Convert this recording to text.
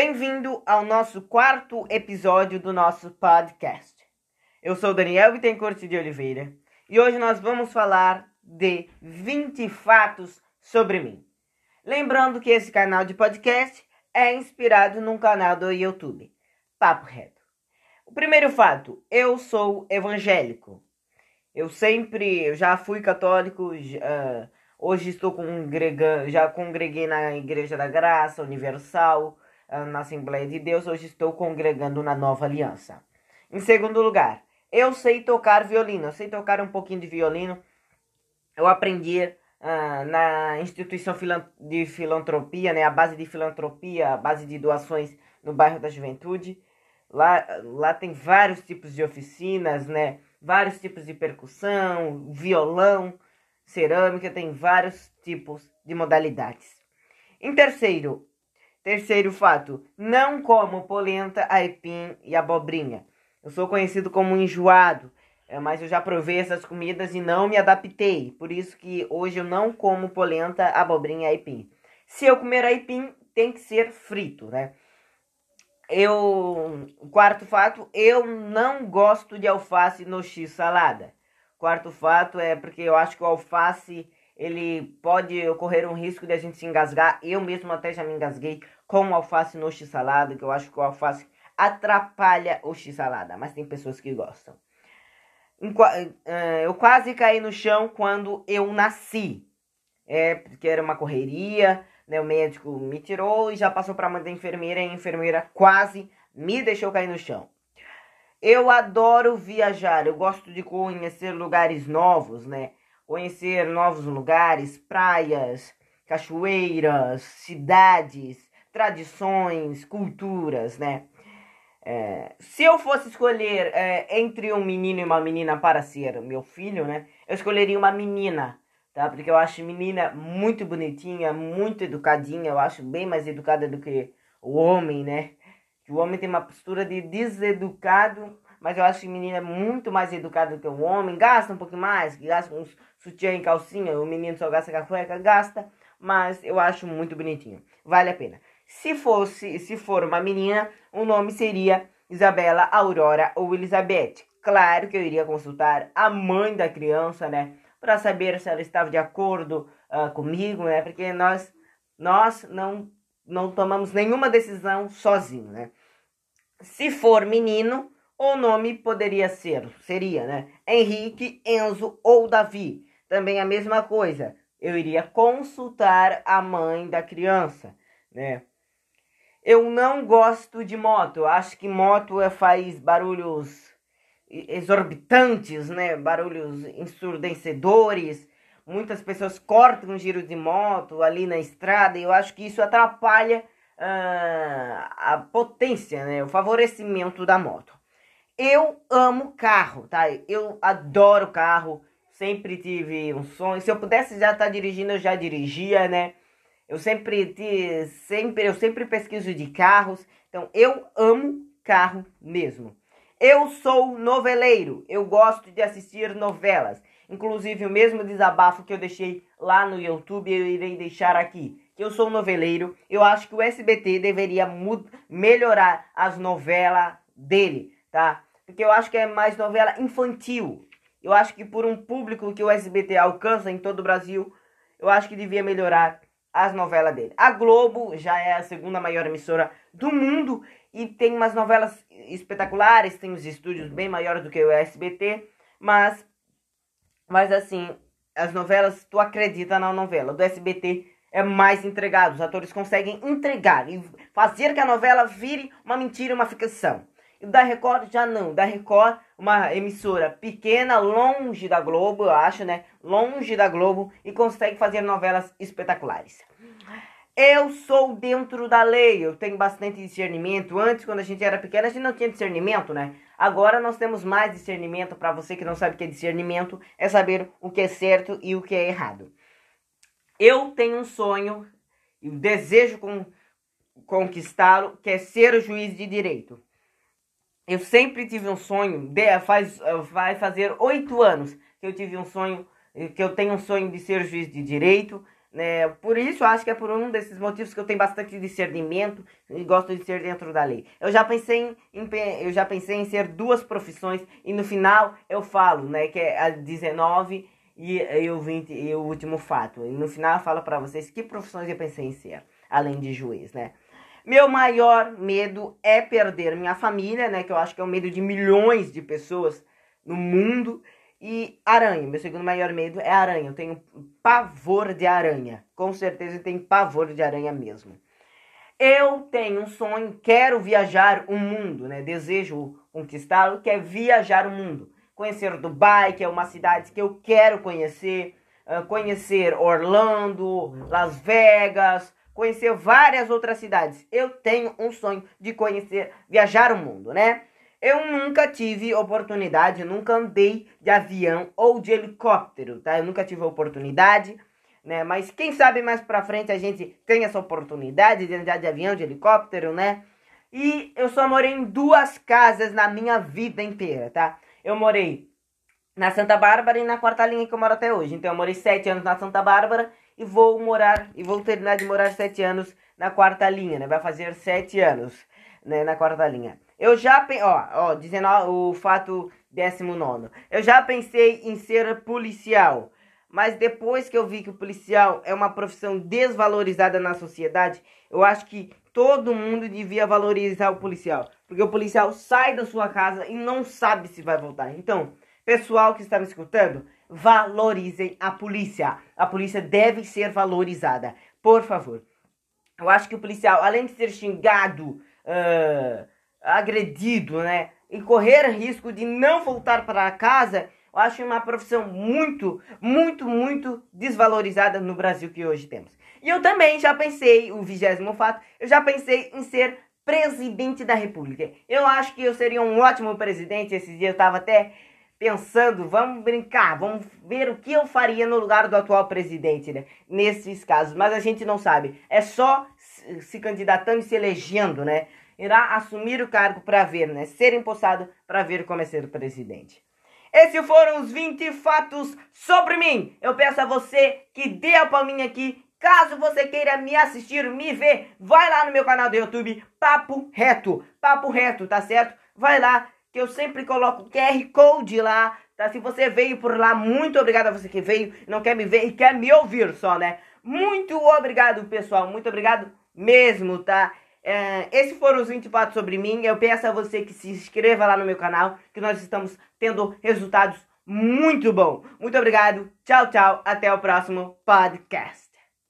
Bem-vindo ao nosso quarto episódio do nosso podcast. Eu sou Daniel Bittencourt de Oliveira e hoje nós vamos falar de 20 fatos sobre mim. Lembrando que esse canal de podcast é inspirado num canal do YouTube, Papo Reto. O primeiro fato, eu sou evangélico. Eu sempre, eu já fui católico, uh, hoje estou congregando, já congreguei na Igreja da Graça Universal, na Assembleia de Deus, hoje estou congregando na Nova Aliança. Em segundo lugar, eu sei tocar violino, eu sei tocar um pouquinho de violino. Eu aprendi uh, na instituição de filantropia, né, a base de filantropia, a base de doações no bairro da Juventude. Lá, lá tem vários tipos de oficinas, né? Vários tipos de percussão, violão, cerâmica, tem vários tipos de modalidades. Em terceiro, terceiro fato, não como polenta, aipim e abobrinha. Eu sou conhecido como enjoado, é, mas eu já provei essas comidas e não me adaptei. Por isso que hoje eu não como polenta, abobrinha e aipim. Se eu comer aipim, tem que ser frito, né? Eu, quarto fato, eu não gosto de alface no x salada. Quarto fato é porque eu acho que o alface ele pode ocorrer um risco de a gente se engasgar. Eu mesmo até já me engasguei com alface no x salada, que eu acho que o alface atrapalha o x salada, mas tem pessoas que gostam. Eh, eu quase caí no chão quando eu nasci. É, porque era uma correria, né? O médico me tirou e já passou para a mãe da enfermeira e a enfermeira quase me deixou cair no chão. Eu adoro viajar, eu gosto de conhecer lugares novos, né? Conhecer novos lugares, praias, cachoeiras, cidades, tradições, culturas, né? É, se eu fosse escolher é, entre um menino e uma menina para ser meu filho, né? Eu escolheria uma menina, tá? Porque eu acho menina muito bonitinha, muito educadinha. Eu acho bem mais educada do que o homem, né? O homem tem uma postura de deseducado, mas eu acho que menina é muito mais educada do que o homem. Gasta um pouquinho mais, gasta uns sutiã e calcinha. O menino só gasta com a cueca, gasta. Mas eu acho muito bonitinho. Vale a pena. Se fosse, se for uma menina, o nome seria Isabela Aurora ou Elizabeth. Claro que eu iria consultar a mãe da criança, né? Para saber se ela estava de acordo uh, comigo, né? Porque nós, nós não, não tomamos nenhuma decisão sozinho, né? Se for menino, o nome poderia ser, seria, né? Henrique, Enzo ou Davi. Também a mesma coisa. Eu iria consultar a mãe da criança, né? Eu não gosto de moto. Acho que moto é, faz barulhos exorbitantes, né? Barulhos ensurdecedores. Muitas pessoas cortam o giro de moto ali na estrada e eu acho que isso atrapalha uh, a potência, né? O favorecimento da moto. Eu amo carro, tá? Eu adoro carro. Sempre tive um sonho. Se eu pudesse já estar tá dirigindo, eu já dirigia, né? Eu sempre, sempre, eu sempre pesquiso de carros. Então, eu amo carro mesmo. Eu sou noveleiro. Eu gosto de assistir novelas. Inclusive, o mesmo desabafo que eu deixei lá no YouTube, eu irei deixar aqui. Eu sou noveleiro. Eu acho que o SBT deveria melhorar as novelas dele, tá? Porque eu acho que é mais novela infantil. Eu acho que por um público que o SBT alcança em todo o Brasil, eu acho que devia melhorar as novelas dele. A Globo já é a segunda maior emissora do mundo e tem umas novelas espetaculares, tem os estúdios bem maiores do que o SBT, mas mas assim, as novelas, tu acredita na novela. Do SBT é mais entregado, os atores conseguem entregar e fazer que a novela vire uma mentira, uma ficção. Da Record já não. Da Record, uma emissora pequena, longe da Globo, eu acho, né? Longe da Globo e consegue fazer novelas espetaculares. Eu sou dentro da lei, eu tenho bastante discernimento. Antes, quando a gente era pequena, a gente não tinha discernimento, né? Agora nós temos mais discernimento. Para você que não sabe o que é discernimento, é saber o que é certo e o que é errado. Eu tenho um sonho e desejo conquistá-lo, que é ser o juiz de direito. Eu sempre tive um sonho, de, faz, vai fazer oito anos que eu tive um sonho, que eu tenho um sonho de ser juiz de direito. Né? Por isso, acho que é por um desses motivos que eu tenho bastante discernimento e gosto de ser dentro da lei. Eu já pensei em, eu já pensei em ser duas profissões e no final eu falo, né, que é a 19 e, e o 20 e o último fato. E no final eu falo para vocês que profissões eu pensei em ser, além de juiz, né? Meu maior medo é perder minha família, né, que eu acho que é o medo de milhões de pessoas no mundo. E aranha, meu segundo maior medo é aranha. Eu tenho pavor de aranha. Com certeza eu tenho pavor de aranha mesmo. Eu tenho um sonho, quero viajar o mundo, né? Desejo conquistá-lo, que é viajar o mundo. Conhecer Dubai, que é uma cidade que eu quero conhecer. Uh, conhecer Orlando, Las Vegas, conhecer várias outras cidades. Eu tenho um sonho de conhecer, viajar o mundo, né? Eu nunca tive oportunidade, nunca andei de avião ou de helicóptero, tá? Eu nunca tive oportunidade, né? Mas quem sabe mais pra frente a gente tem essa oportunidade de andar de avião, de helicóptero, né? E eu só morei em duas casas na minha vida inteira, tá? Eu morei na Santa Bárbara e na quarta linha que eu moro até hoje. Então eu morei sete anos na Santa Bárbara e vou morar, e vou terminar de morar sete anos na quarta linha, né? Vai fazer sete anos, né, na quarta linha. Eu já, ó, ó, 19, o fato 19. Eu já pensei em ser policial, mas depois que eu vi que o policial é uma profissão desvalorizada na sociedade, eu acho que todo mundo devia valorizar o policial, porque o policial sai da sua casa e não sabe se vai voltar. Então, pessoal que está me escutando, valorizem a polícia. A polícia deve ser valorizada, por favor. Eu acho que o policial, além de ser xingado, uh, agredido, né? E correr risco de não voltar para casa, eu acho uma profissão muito, muito, muito desvalorizada no Brasil que hoje temos. E eu também já pensei, o vigésimo fato, eu já pensei em ser presidente da república. Eu acho que eu seria um ótimo presidente. Esse dia eu estava até pensando, vamos brincar, vamos ver o que eu faria no lugar do atual presidente, né? Nesses casos. Mas a gente não sabe. É só se candidatando e se elegendo, né? irá assumir o cargo para ver, né? Ser empossado para ver como é ser presidente. Esses foram os 20 fatos sobre mim. Eu peço a você que dê a palminha aqui. Caso você queira me assistir, me ver, vai lá no meu canal do YouTube, Papo Reto. Papo Reto, tá certo? Vai lá, que eu sempre coloco QR Code lá, tá? Se você veio por lá, muito obrigado a você que veio, não quer me ver e quer me ouvir só, né? Muito obrigado, pessoal. Muito obrigado mesmo, tá? É, esses foram os 20 fatos sobre mim. Eu peço a você que se inscreva lá no meu canal, que nós estamos tendo resultados muito bons. Muito obrigado. Tchau, tchau. Até o próximo podcast.